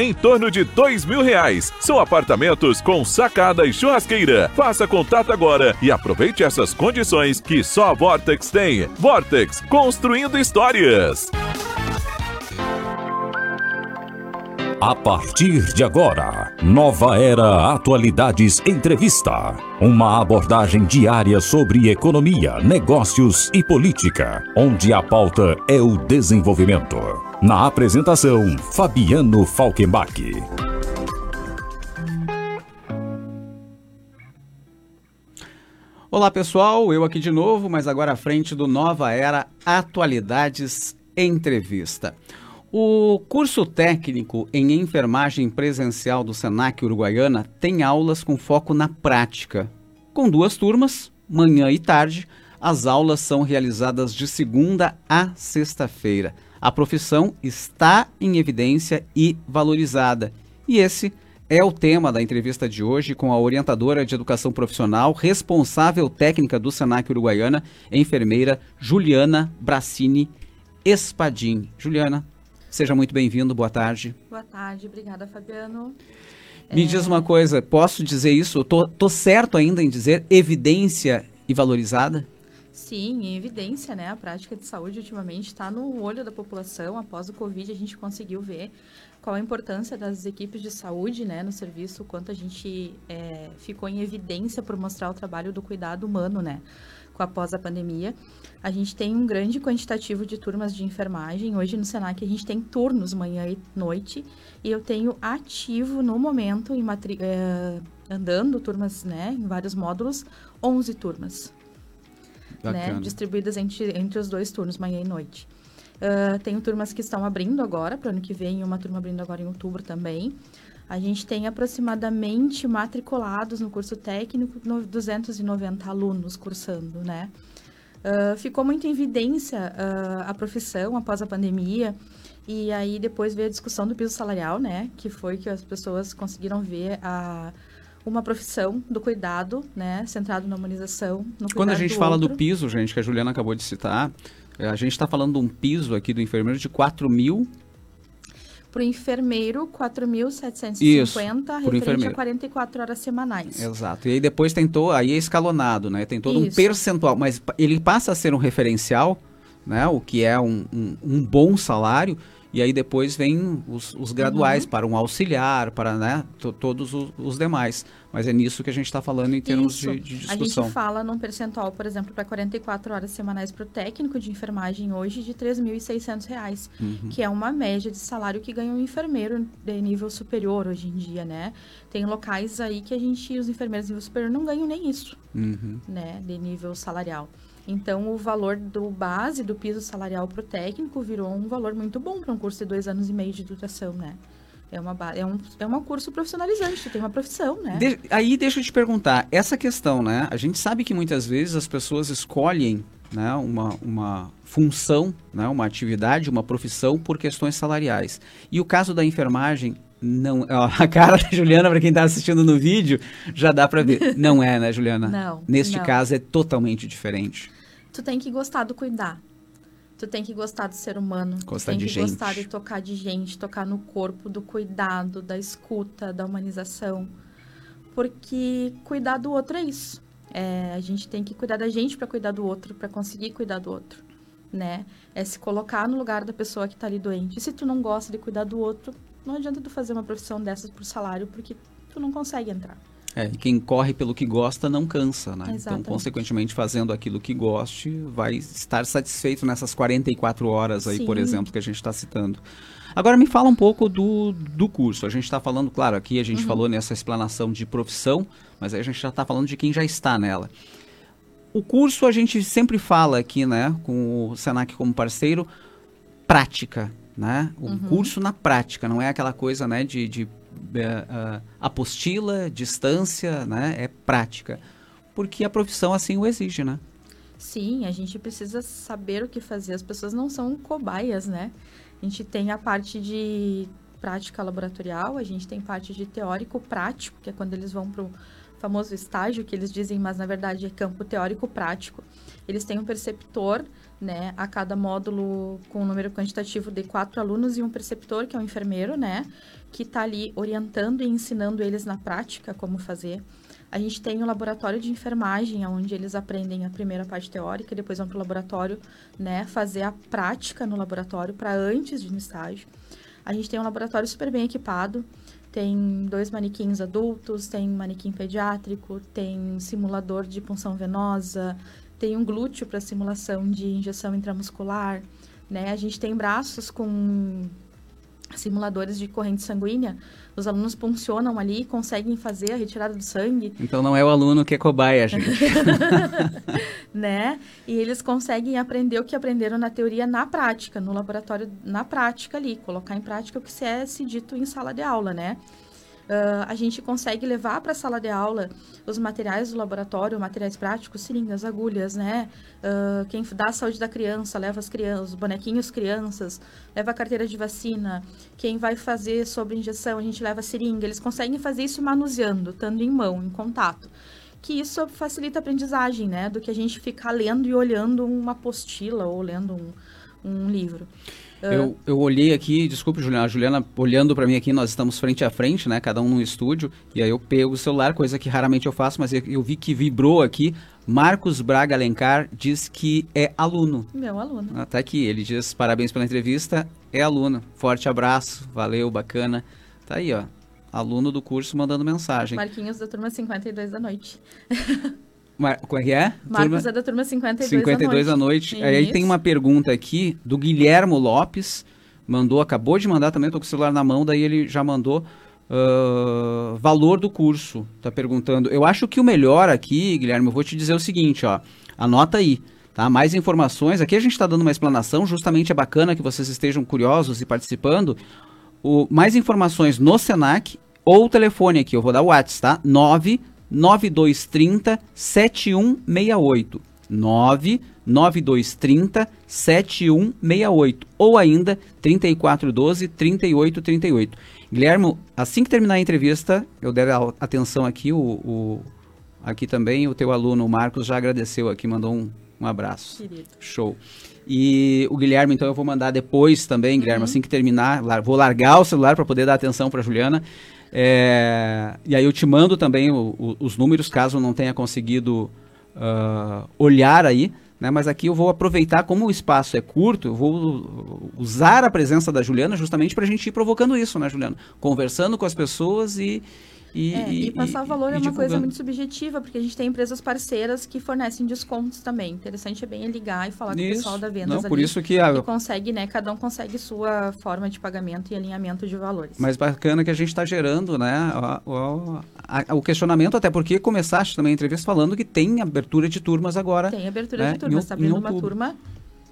em torno de dois mil reais. São apartamentos com sacada e churrasqueira. Faça contato agora e aproveite essas condições que só a Vortex tem. Vortex, construindo histórias. A partir de agora, Nova Era Atualidades Entrevista. Uma abordagem diária sobre economia, negócios e política, onde a pauta é o desenvolvimento. Na apresentação, Fabiano Falkenbach. Olá pessoal, eu aqui de novo, mas agora à frente do Nova Era Atualidades Entrevista. O curso técnico em enfermagem presencial do Senac Uruguaiana tem aulas com foco na prática. Com duas turmas, manhã e tarde, as aulas são realizadas de segunda a sexta-feira. A profissão está em evidência e valorizada. E esse é o tema da entrevista de hoje com a orientadora de educação profissional, responsável técnica do Senac Uruguaiana, enfermeira Juliana Bracini Espadim. Juliana, Seja muito bem-vindo, boa tarde. Boa tarde, obrigada, Fabiano. Me é... diz uma coisa, posso dizer isso? Tô, tô certo ainda em dizer evidência e valorizada? Sim, em evidência, né? A prática de saúde ultimamente está no olho da população. Após o Covid, a gente conseguiu ver qual a importância das equipes de saúde, né, no serviço, quanto a gente é, ficou em evidência por mostrar o trabalho do cuidado humano, né, após a pandemia. A gente tem um grande quantitativo de turmas de enfermagem. Hoje no Senac a gente tem turnos manhã e noite. E eu tenho ativo no momento, em matri é, andando turmas né, em vários módulos, 11 turmas. Né, distribuídas entre, entre os dois turnos, manhã e noite. Uh, tenho turmas que estão abrindo agora, para o ano que vem, uma turma abrindo agora em outubro também. A gente tem aproximadamente matriculados no curso técnico 290 alunos cursando, né? Uh, ficou muito em evidência uh, a profissão após a pandemia. E aí depois veio a discussão do piso salarial, né? Que foi que as pessoas conseguiram ver a, uma profissão do cuidado, né? Centrado na humanização. Quando a gente do fala outro. do piso, gente, que a Juliana acabou de citar, a gente está falando de um piso aqui do enfermeiro de 4 mil para o enfermeiro, 4.750, referente enfermeiro. a 44 horas semanais. Exato. E aí depois tentou, aí é escalonado, né? Tem todo Isso. um percentual, mas ele passa a ser um referencial, né? O que é um, um, um bom salário, e aí depois vem os, os graduais uhum. para um auxiliar, para né, todos os, os, demais. Mas é nisso que a gente está falando em termos de, de, discussão. A gente fala num percentual, por exemplo, para 44 horas semanais para o técnico de enfermagem hoje de R$ 3.600, uhum. que é uma média de salário que ganha um enfermeiro de nível superior hoje em dia, né? Tem locais aí que a gente, os enfermeiros de nível superior não ganham nem isso, uhum. né? De nível salarial. Então, o valor do base do piso salarial para o técnico virou um valor muito bom para um curso de dois anos e meio de duração, né? É, uma, é, um, é um curso profissionalizante, tem uma profissão, né? De, aí deixa eu te perguntar, essa questão, né? A gente sabe que muitas vezes as pessoas escolhem né, uma, uma função, né, uma atividade, uma profissão por questões salariais. E o caso da enfermagem, não, ó, a cara da Juliana, para quem está assistindo no vídeo, já dá para ver. Não é, né, Juliana? Não. Neste não. caso é totalmente diferente. Tu tem que gostar do cuidar. Tu tem que gostar do ser humano. Gostar tu tem de que gente. gostar de tocar de gente, tocar no corpo, do cuidado, da escuta, da humanização. Porque cuidar do outro é isso. É, a gente tem que cuidar da gente para cuidar do outro, para conseguir cuidar do outro, né? É se colocar no lugar da pessoa que está ali doente. E se tu não gosta de cuidar do outro, não adianta tu fazer uma profissão dessas por salário, porque tu não consegue entrar. É, quem corre pelo que gosta não cansa, né? Exatamente. Então, consequentemente, fazendo aquilo que goste, vai estar satisfeito nessas 44 horas aí, Sim. por exemplo, que a gente está citando. Agora me fala um pouco do, do curso. A gente está falando, claro, aqui a gente uhum. falou nessa explanação de profissão, mas aí a gente já está falando de quem já está nela. O curso a gente sempre fala aqui, né, com o Senac como parceiro, prática, né? O uhum. curso na prática, não é aquela coisa, né, de, de uh, apostila, distância, né? É prática. Porque a profissão assim o exige, né? Sim, a gente precisa saber o que fazer. As pessoas não são cobaias, né? A gente tem a parte de prática laboratorial, a gente tem parte de teórico prático, que é quando eles vão para famoso estágio que eles dizem, mas na verdade é campo teórico prático. Eles têm um perceptor, né, a cada módulo com um número quantitativo de quatro alunos e um preceptor, que é um enfermeiro, né, que está ali orientando e ensinando eles na prática como fazer. A gente tem o um laboratório de enfermagem, onde eles aprendem a primeira parte teórica, depois vão para o laboratório, né, fazer a prática no laboratório para antes de ir no estágio. A gente tem um laboratório super bem equipado, tem dois manequins adultos, tem manequim pediátrico, tem simulador de punção venosa, tem um glúteo para simulação de injeção intramuscular, né? A gente tem braços com simuladores de corrente sanguínea, os alunos funcionam ali, conseguem fazer a retirada do sangue. Então não é o aluno que é cobaia, gente. né? E eles conseguem aprender o que aprenderam na teoria na prática, no laboratório, na prática ali, colocar em prática o que se é se dito em sala de aula, né? Uh, a gente consegue levar para a sala de aula os materiais do laboratório, materiais práticos, seringas, agulhas, né? Uh, quem dá a saúde da criança, leva as crianças, os bonequinhos crianças, leva a carteira de vacina. Quem vai fazer sobre injeção, a gente leva a seringa. Eles conseguem fazer isso manuseando, estando em mão, em contato que isso facilita a aprendizagem, né? Do que a gente ficar lendo e olhando uma apostila ou lendo um, um livro. Eu, eu olhei aqui, desculpe, Juliana, a Juliana olhando para mim aqui, nós estamos frente a frente, né? Cada um no estúdio, e aí eu pego o celular, coisa que raramente eu faço, mas eu, eu vi que vibrou aqui. Marcos Braga Alencar diz que é aluno. Meu aluno. Ah, tá aqui, ele diz parabéns pela entrevista, é aluno. Forte abraço, valeu, bacana. Tá aí, ó. Aluno do curso mandando mensagem. Marquinhos da turma 52 da noite. Mar... Como é que é? Marcos turma... é da turma 52, 52 da noite. noite. Aí tem uma pergunta aqui do Guilhermo Lopes. Mandou, acabou de mandar também, tô com o celular na mão, daí ele já mandou. Uh, valor do curso, tá perguntando. Eu acho que o melhor aqui, Guilherme, eu vou te dizer o seguinte, ó. Anota aí, tá? Mais informações. Aqui a gente está dando uma explanação, justamente é bacana que vocês estejam curiosos e participando. O, mais informações no Senac ou o telefone aqui, eu vou dar o WhatsApp, tá? 9 9230 7168. 99230 7168 ou ainda 3412 3838. Guilherme, assim que terminar a entrevista, eu der a atenção aqui, o, o, aqui também o teu aluno o Marcos já agradeceu aqui, mandou um, um abraço. Querido. Show. E o Guilherme, então eu vou mandar depois também, Guilherme, uhum. assim que terminar, vou largar o celular para poder dar atenção para Juliana. É, e aí eu te mando também o, o, os números, caso não tenha conseguido uh, olhar aí. Né? Mas aqui eu vou aproveitar, como o espaço é curto, eu vou usar a presença da Juliana justamente para a gente ir provocando isso, né, Juliana? Conversando com as pessoas e, e, é, e, e passar o valor e, é uma coisa muito subjetiva, porque a gente tem empresas parceiras que fornecem descontos também. Interessante é bem ligar e falar isso. com o pessoal da venda Não, por isso que, a... que consegue, né? Cada um consegue sua forma de pagamento e alinhamento de valores. Mas bacana que a gente está gerando, né? O, o, o, questionamento, até porque começaste também a entrevista falando que tem abertura de turmas agora. Tem abertura né? de turmas, está abrindo uma turma.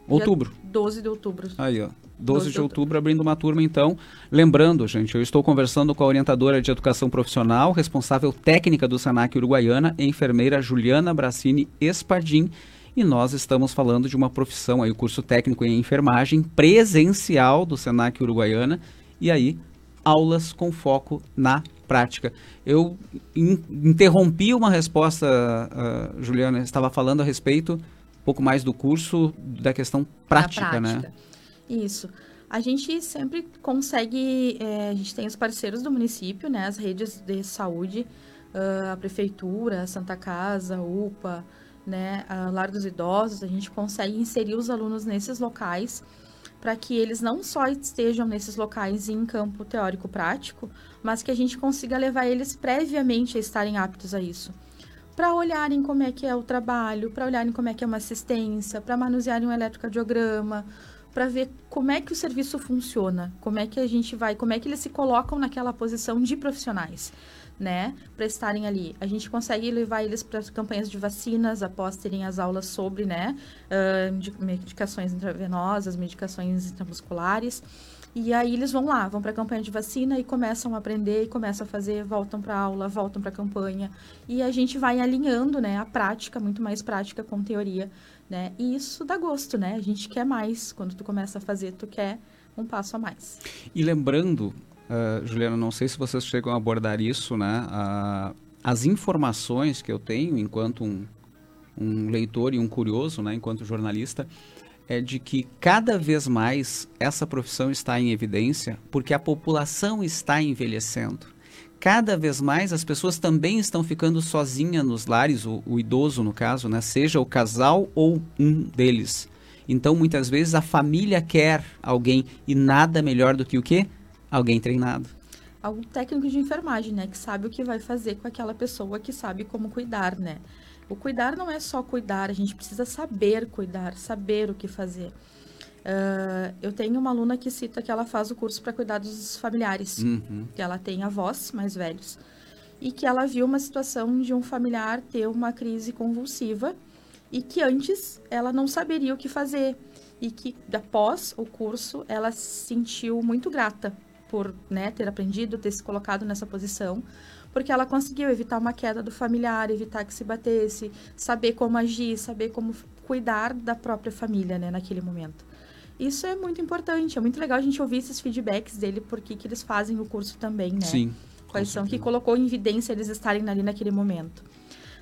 Outubro. 12 de outubro. Aí, ó. 12 de outubro, abrindo uma turma, então. Lembrando, gente, eu estou conversando com a orientadora de educação profissional, responsável técnica do SENAC Uruguaiana, enfermeira Juliana Bracini Espardim. E nós estamos falando de uma profissão aí, o curso técnico em enfermagem presencial do SENAC Uruguaiana. E aí, aulas com foco na prática. Eu in interrompi uma resposta, uh, Juliana, estava falando a respeito um pouco mais do curso, da questão prática, prática. né? Isso. A gente sempre consegue, é, a gente tem os parceiros do município, né, as redes de saúde, uh, a prefeitura, a Santa Casa, UPA, né, a Lar dos Idosos, a gente consegue inserir os alunos nesses locais para que eles não só estejam nesses locais em campo teórico prático, mas que a gente consiga levar eles previamente a estarem aptos a isso. Para olharem como é que é o trabalho, para olharem como é que é uma assistência, para manusearem um eletrocardiograma, para ver como é que o serviço funciona, como é que a gente vai, como é que eles se colocam naquela posição de profissionais, né, para estarem ali. A gente consegue levar eles para campanhas de vacinas após terem as aulas sobre, né, uh, medicações intravenosas, medicações intramusculares. E aí eles vão lá, vão para a campanha de vacina e começam a aprender e começam a fazer, voltam para aula, voltam para a campanha. E a gente vai alinhando, né, a prática, muito mais prática com teoria, né? E isso dá gosto, né? A gente quer mais. Quando tu começa a fazer, tu quer um passo a mais. E lembrando, uh, Juliana, não sei se vocês chegam a abordar isso, né? Uh, as informações que eu tenho enquanto um, um leitor e um curioso, né, enquanto jornalista, é de que cada vez mais essa profissão está em evidência porque a população está envelhecendo. Cada vez mais as pessoas também estão ficando sozinhas nos lares, o, o idoso no caso, né? seja o casal ou um deles. Então, muitas vezes, a família quer alguém e nada melhor do que o quê? Alguém treinado. Algum técnico de enfermagem, né? Que sabe o que vai fazer com aquela pessoa, que sabe como cuidar, né? O cuidar não é só cuidar, a gente precisa saber cuidar, saber o que fazer. Uh, eu tenho uma aluna que cita que ela faz o curso para cuidar dos familiares, uhum. que ela tem avós mais velhos, e que ela viu uma situação de um familiar ter uma crise convulsiva e que antes ela não saberia o que fazer e que após o curso ela se sentiu muito grata por né, ter aprendido, ter se colocado nessa posição, porque ela conseguiu evitar uma queda do familiar, evitar que se batesse, saber como agir, saber como cuidar da própria família, né, naquele momento. Isso é muito importante, é muito legal a gente ouvir esses feedbacks dele, porque que eles fazem o curso também, né? Sim. Quais são que colocou em evidência eles estarem ali naquele momento.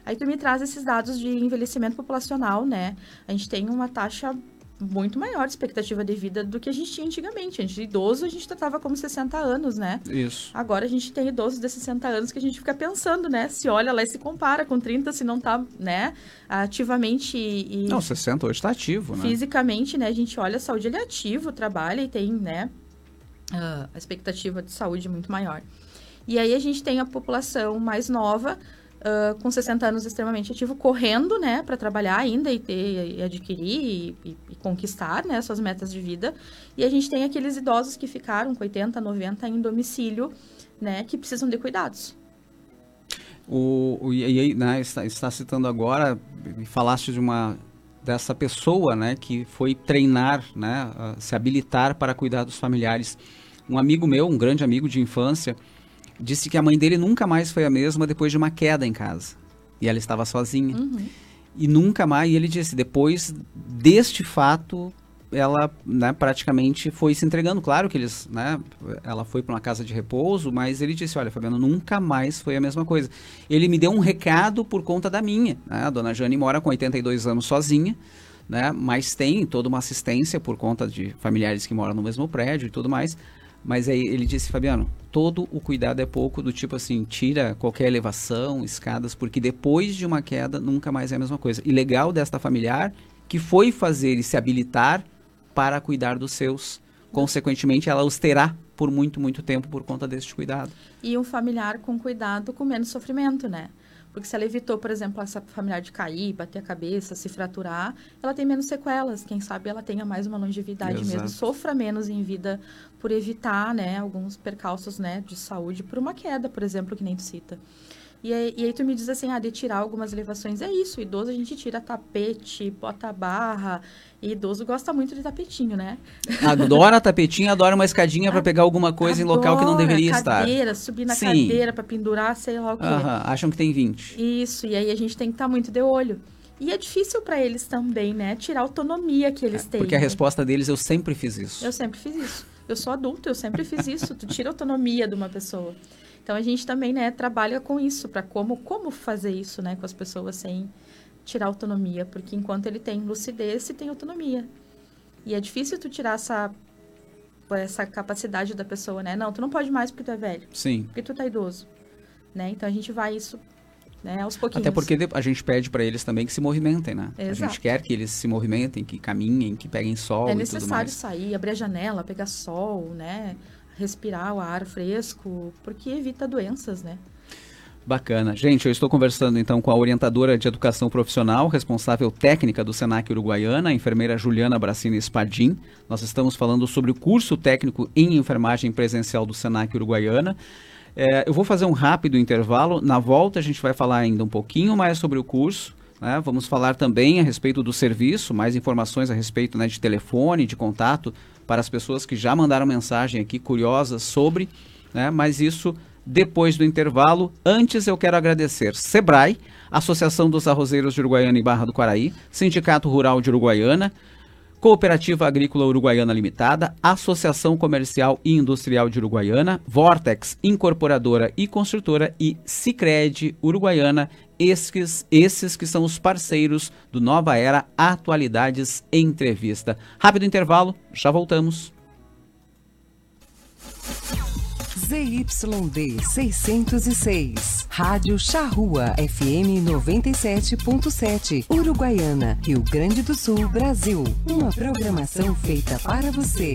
Aí tu me traz esses dados de envelhecimento populacional, né? A gente tem uma taxa muito maior de expectativa de vida do que a gente tinha antigamente. A gente, idoso, a gente tratava como 60 anos, né? Isso. Agora a gente tem idosos de 60 anos que a gente fica pensando, né? Se olha lá e se compara com 30, se não tá, né, ativamente e... Não, 60 hoje está ativo, né? Fisicamente, né? A gente olha a saúde, ele é ativo, trabalha e tem, né, a expectativa de saúde muito maior. E aí a gente tem a população mais nova, uh, com 60 anos extremamente ativo, correndo, né, para trabalhar ainda e ter, e adquirir e, e, conquistar, né, suas metas de vida. E a gente tem aqueles idosos que ficaram com 80, 90 em domicílio, né, que precisam de cuidados. O, o e aí, né, está, está citando agora, falaste de uma dessa pessoa, né, que foi treinar, né, se habilitar para cuidar dos familiares. Um amigo meu, um grande amigo de infância, disse que a mãe dele nunca mais foi a mesma depois de uma queda em casa. E ela estava sozinha. Uhum. E nunca mais, e ele disse, depois deste fato, ela né, praticamente foi se entregando. Claro que eles, né, ela foi para uma casa de repouso, mas ele disse, olha, Fabiano, nunca mais foi a mesma coisa. Ele me deu um recado por conta da minha. Né? A dona Jane mora com 82 anos sozinha, né, mas tem toda uma assistência por conta de familiares que moram no mesmo prédio e tudo mais. Mas aí ele disse, Fabiano, todo o cuidado é pouco, do tipo assim, tira qualquer elevação, escadas, porque depois de uma queda nunca mais é a mesma coisa. E legal desta familiar que foi fazer e se habilitar para cuidar dos seus. Consequentemente, ela os terá por muito, muito tempo por conta deste cuidado. E um familiar com cuidado com menos sofrimento, né? Porque se ela evitou, por exemplo, essa familiar de cair, bater a cabeça, se fraturar, ela tem menos sequelas. Quem sabe ela tenha mais uma longevidade Exato. mesmo, sofra menos em vida por evitar, né, alguns percalços, né, de saúde por uma queda, por exemplo, que nem tu cita. E aí, e aí, tu me diz assim, ah, de tirar algumas elevações. É isso, idoso a gente tira tapete, bota barra. E idoso gosta muito de tapetinho, né? Adora tapetinho, adora uma escadinha para pegar alguma coisa adora, em local que não deveria cadeira, estar. cadeira, subir na Sim. cadeira para pendurar, sei lá o quê. acham que tem 20. Isso, e aí a gente tem que estar tá muito de olho. E é difícil para eles também, né? Tirar a autonomia que eles é, têm. Porque a resposta deles, eu sempre fiz isso. Eu sempre fiz isso. Eu sou adulto, eu sempre fiz isso. Tu tira a autonomia de uma pessoa. Então a gente também, né, trabalha com isso para como como fazer isso, né, com as pessoas sem tirar autonomia, porque enquanto ele tem lucidez, se tem autonomia. E é difícil tu tirar essa essa capacidade da pessoa, né? Não, tu não pode mais porque tu é velho. Sim. Porque tu tá idoso, né? Então a gente vai isso né, aos pouquinhos. Até porque a gente pede para eles também que se movimentem, né? Exato. A gente quer que eles se movimentem, que caminhem, que peguem sol. É necessário sair, abrir a janela, pegar sol, né? Respirar o ar fresco, porque evita doenças, né? Bacana. Gente, eu estou conversando então com a orientadora de educação profissional, responsável técnica do Senac Uruguaiana, a enfermeira Juliana Bracini Espadim. Nós estamos falando sobre o curso técnico em enfermagem presencial do Senac Uruguaiana. É, eu vou fazer um rápido intervalo. Na volta a gente vai falar ainda um pouquinho mais sobre o curso. Né? Vamos falar também a respeito do serviço, mais informações a respeito né, de telefone, de contato para as pessoas que já mandaram mensagem aqui curiosas sobre, né? mas isso depois do intervalo. Antes eu quero agradecer Sebrae, Associação dos Arrozeiros de Uruguaiana e Barra do Quaraí, Sindicato Rural de Uruguaiana, Cooperativa Agrícola Uruguaiana Limitada, Associação Comercial e Industrial de Uruguaiana, Vortex Incorporadora e Construtora e Sicredi Uruguaiana, esses, esses que são os parceiros do Nova Era Atualidades Entrevista. Rápido intervalo, já voltamos. ZYD 606. Rádio Charrua FM 97.7. Uruguaiana, Rio Grande do Sul, Brasil. Uma programação feita para você.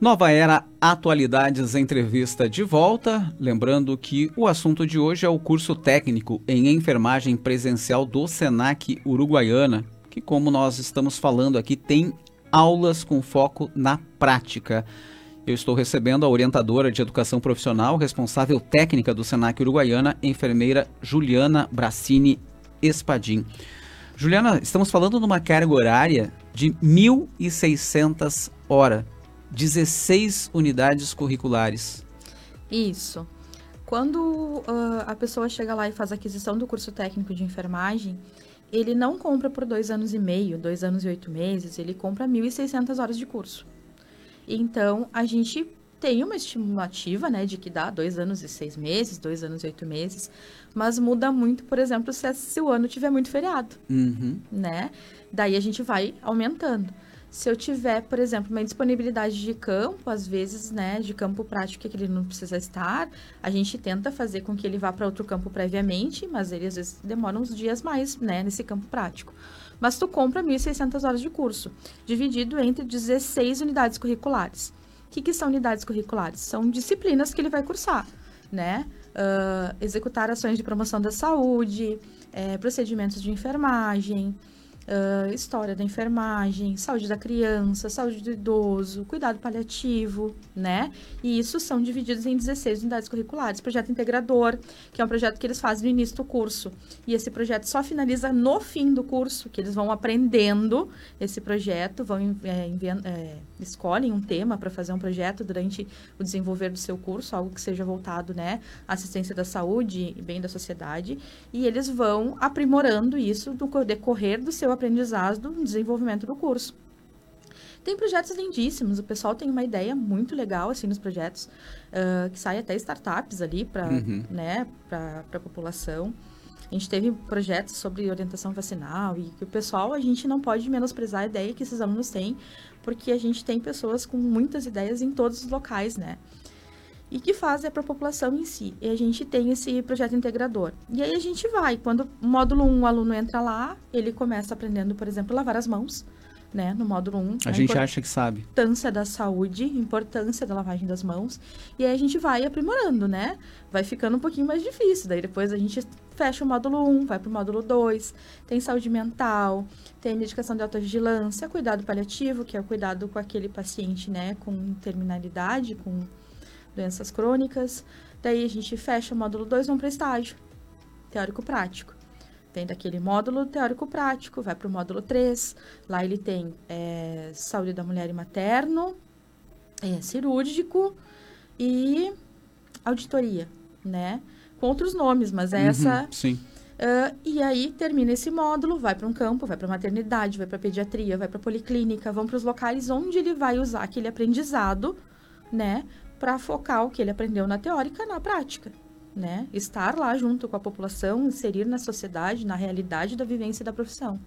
Nova Era Atualidades Entrevista de volta. Lembrando que o assunto de hoje é o curso técnico em enfermagem presencial do SENAC Uruguaiana, que, como nós estamos falando aqui, tem aulas com foco na prática. Eu estou recebendo a orientadora de educação profissional, responsável técnica do SENAC Uruguaiana, enfermeira Juliana Bracini Espadim. Juliana, estamos falando de uma carga horária de 1.600 horas 16 unidades curriculares. Isso. Quando uh, a pessoa chega lá e faz a aquisição do curso técnico de enfermagem, ele não compra por dois anos e meio, dois anos e oito meses, ele compra 1.600 horas de curso. Então, a gente tem uma estimativa, né, de que dá dois anos e seis meses, dois anos e oito meses, mas muda muito, por exemplo, se, se o ano tiver muito feriado, uhum. né? Daí a gente vai aumentando. Se eu tiver, por exemplo, uma disponibilidade de campo, às vezes, né, de campo prático que ele não precisa estar, a gente tenta fazer com que ele vá para outro campo previamente, mas ele às vezes demora uns dias mais, né, nesse campo prático. Mas tu compra 1.600 horas de curso, dividido entre 16 unidades curriculares. O que, que são unidades curriculares? São disciplinas que ele vai cursar, né? Uh, executar ações de promoção da saúde, é, procedimentos de enfermagem, uh, história da enfermagem, saúde da criança, saúde do idoso, cuidado paliativo, né? E isso são divididos em 16 unidades curriculares. Projeto integrador, que é um projeto que eles fazem no início do curso. E esse projeto só finaliza no fim do curso, que eles vão aprendendo esse projeto, vão é, é, escolhem um tema para fazer um projeto durante o desenvolver do seu curso, algo que seja voltado, né, à assistência da saúde e bem da sociedade, e eles vão aprimorando isso no decorrer do seu aprendizado, no desenvolvimento do curso. Tem projetos lindíssimos, o pessoal tem uma ideia muito legal, assim, nos projetos, uh, que sai até startups ali para uhum. né, a população. A gente teve projetos sobre orientação vacinal e que o pessoal, a gente não pode menosprezar a ideia que esses alunos têm, porque a gente tem pessoas com muitas ideias em todos os locais, né? E que fazem para a população em si. E a gente tem esse projeto integrador. E aí a gente vai, quando módulo 1 um, o aluno entra lá, ele começa aprendendo, por exemplo, lavar as mãos, né, no módulo 1. A, a gente acha que sabe. Importância da saúde, importância da lavagem das mãos. E aí a gente vai aprimorando, né? Vai ficando um pouquinho mais difícil. Daí depois a gente fecha o módulo 1, vai para o módulo 2. Tem saúde mental, tem medicação de alta vigilância, cuidado paliativo, que é o cuidado com aquele paciente, né, com terminalidade, com doenças crônicas. Daí a gente fecha o módulo 2, vamos para estágio teórico-prático. Tem daquele módulo teórico-prático, vai para o módulo 3. Lá ele tem é, saúde da mulher e materno, é, cirúrgico e auditoria, né? Com outros nomes, mas é uhum, essa. Sim. Uh, e aí termina esse módulo, vai para um campo, vai para maternidade, vai para pediatria, vai para policlínica, vão para os locais onde ele vai usar aquele aprendizado, né, para focar o que ele aprendeu na teórica na prática né? Estar lá junto com a população, inserir na sociedade, na realidade da vivência da profissão.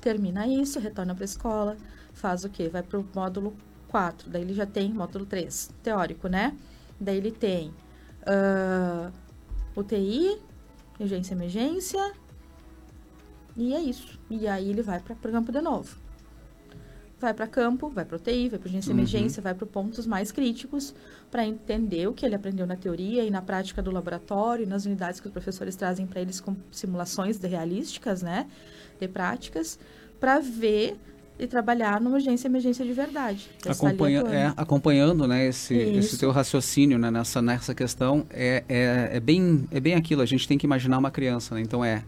Termina isso, retorna para a escola, faz o quê? Vai para o módulo 4, daí ele já tem módulo 3, teórico, né? Daí ele tem uh, UTI, urgência emergência, e é isso. E aí ele vai para o campo de novo vai para campo, vai para UTI, vai para urgência uhum. emergência, vai para pontos mais críticos para entender o que ele aprendeu na teoria e na prática do laboratório, nas unidades que os professores trazem para eles com simulações de realísticas, né, de práticas, para ver e trabalhar numa urgência emergência de verdade. Acompanha, é, acompanhando né, esse, esse teu raciocínio né, nessa, nessa questão, é, é, é, bem, é bem aquilo, a gente tem que imaginar uma criança, né? então é,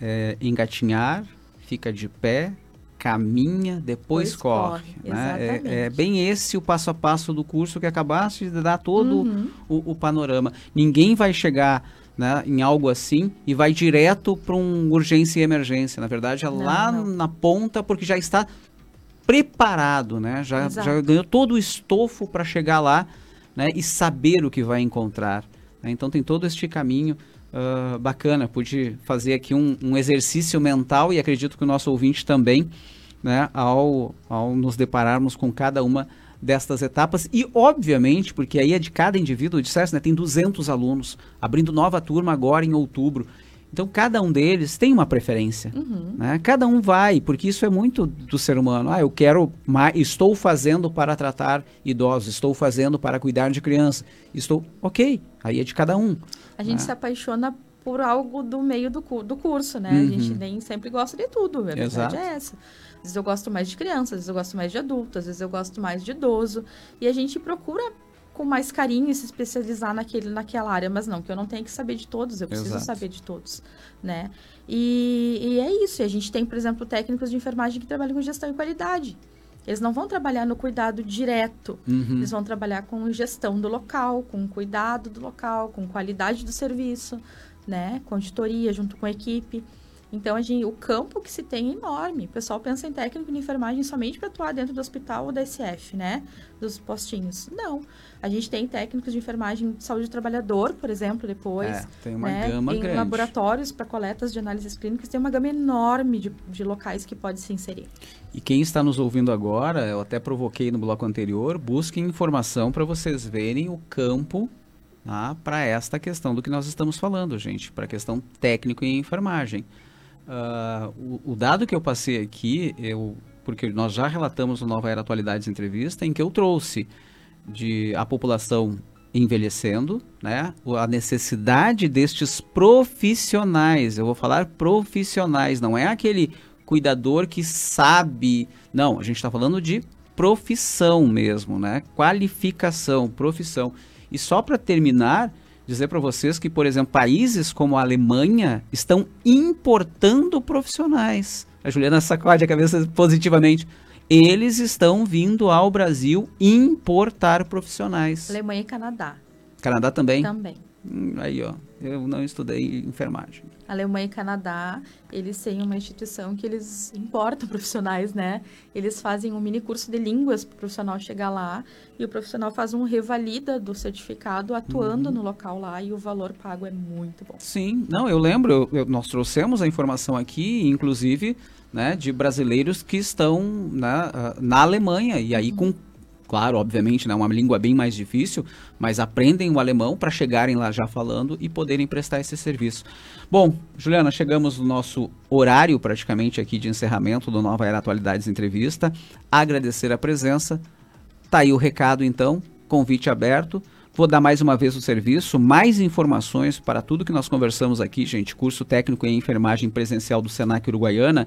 é engatinhar, fica de pé, caminha, depois corre. corre. Né? É, é, bem esse o passo a passo do curso que acabaste de dar todo uhum. o, o, panorama. Ninguém vai chegar né, em algo assim e vai direto para um urgência e emergência. Na verdade, é não, lá não. na ponta, porque já está preparado, né? Já, já ganhou todo o estofo para chegar lá né, e saber o que vai encontrar. Né? Então tem todo este caminho uh, bacana. Pude fazer aqui um, um, exercício mental e acredito que o nosso ouvinte também, né, ao, ao nos depararmos com cada uma destas etapas e obviamente porque aí é de cada indivíduo dissesse né tem 200 alunos abrindo nova turma agora em outubro então cada um deles tem uma preferência uhum. né? cada um vai porque isso é muito do ser humano ah eu quero mais, estou fazendo para tratar idosos estou fazendo para cuidar de criança estou ok aí é de cada um a gente é. se apaixona por algo do meio do, do curso, né? Uhum. A gente nem sempre gosta de tudo, a verdade Exato. é essa. Às vezes eu gosto mais de criança, às vezes eu gosto mais de adulto, às vezes eu gosto mais de idoso. E a gente procura com mais carinho se especializar naquele, naquela área, mas não, que eu não tenho que saber de todos, eu preciso Exato. saber de todos, né? E, e é isso, a gente tem, por exemplo, técnicos de enfermagem que trabalham com gestão e qualidade. Eles não vão trabalhar no cuidado direto, uhum. eles vão trabalhar com gestão do local, com cuidado do local, com qualidade do serviço, né? Com auditoria junto com a equipe. Então, a gente, o campo que se tem é enorme. O pessoal pensa em técnico de enfermagem somente para atuar dentro do hospital ou da SF, né? Dos postinhos. Não. A gente tem técnicos de enfermagem de saúde do trabalhador, por exemplo, depois. É, tem uma né? gama em grande. laboratórios para coletas de análises clínicas. Tem uma gama enorme de, de locais que pode se inserir. E quem está nos ouvindo agora, eu até provoquei no bloco anterior, busquem informação para vocês verem o campo tá? para esta questão do que nós estamos falando, gente, para a questão técnico e enfermagem. Uh, o, o, dado que eu passei aqui, eu, porque nós já relatamos no Nova Era Atualidades Entrevista, em que eu trouxe de a população envelhecendo, né? A necessidade destes profissionais, eu vou falar profissionais, não é aquele cuidador que sabe. Não, a gente está falando de profissão mesmo, né? Qualificação, profissão. E só para terminar, dizer para vocês que, por exemplo, países como a Alemanha estão importando profissionais. A Juliana sacode a cabeça positivamente. Eles estão vindo ao Brasil importar profissionais. Alemanha e Canadá. Canadá também? Também. Aí, ó. Eu não estudei enfermagem. Alemanha e Canadá, eles têm uma instituição que eles importam profissionais, né? Eles fazem um mini curso de línguas para o profissional chegar lá e o profissional faz um revalida do certificado atuando uhum. no local lá e o valor pago é muito bom. Sim, não, eu lembro, eu, nós trouxemos a informação aqui, inclusive, né, de brasileiros que estão na, ah, na Alemanha e aí uhum. com Claro, obviamente, né, uma língua bem mais difícil, mas aprendem o alemão para chegarem lá já falando e poderem prestar esse serviço. Bom, Juliana, chegamos no nosso horário praticamente aqui de encerramento do Nova Era Atualidades Entrevista. Agradecer a presença. Tá aí o recado então, convite aberto. Vou dar mais uma vez o serviço, mais informações para tudo que nós conversamos aqui, gente. Curso técnico em enfermagem presencial do Senac Uruguaiana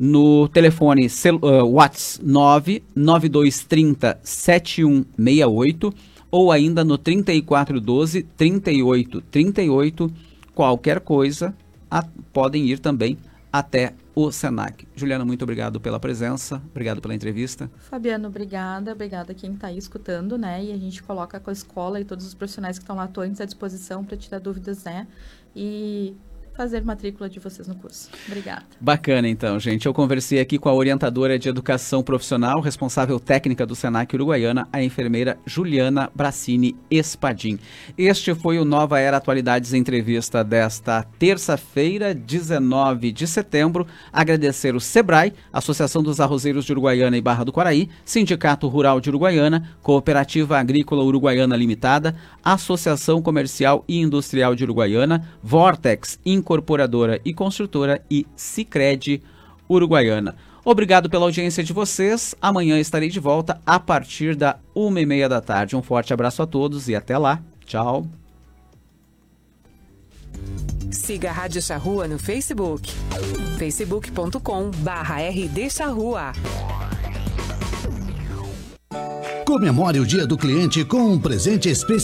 no telefone uh, WhatsApp 99230 7168 ou ainda no 3412 3838. Qualquer coisa, a, podem ir também até o Senac. Juliana, muito obrigado pela presença, obrigado pela entrevista. Fabiano, obrigada, obrigada quem está aí escutando, né? E a gente coloca com a escola e todos os profissionais que estão lá atuantes à disposição para tirar dúvidas, né? E fazer matrícula de vocês no curso. Obrigada. Bacana, então, gente. Eu conversei aqui com a orientadora de educação profissional, responsável técnica do Senac Uruguaiana, a enfermeira Juliana Bracini Espadim. Este foi o Nova Era Atualidades Entrevista desta terça-feira, 19 de setembro. Agradecer o SEBRAE, Associação dos Arrozeiros de Uruguaiana e Barra do Quaraí, Sindicato Rural de Uruguaiana, Cooperativa Agrícola Uruguaiana Limitada, Associação Comercial e Industrial de Uruguaiana, Vortex, incorporadora e construtora e Sicredi Uruguaiana. Obrigado pela audiência de vocês. Amanhã estarei de volta a partir da uma e meia da tarde. Um forte abraço a todos e até lá. Tchau. Siga a Rádio Charrua no Facebook. facebook.com barra rdcharrua. Comemore o Dia do Cliente com um presente especial.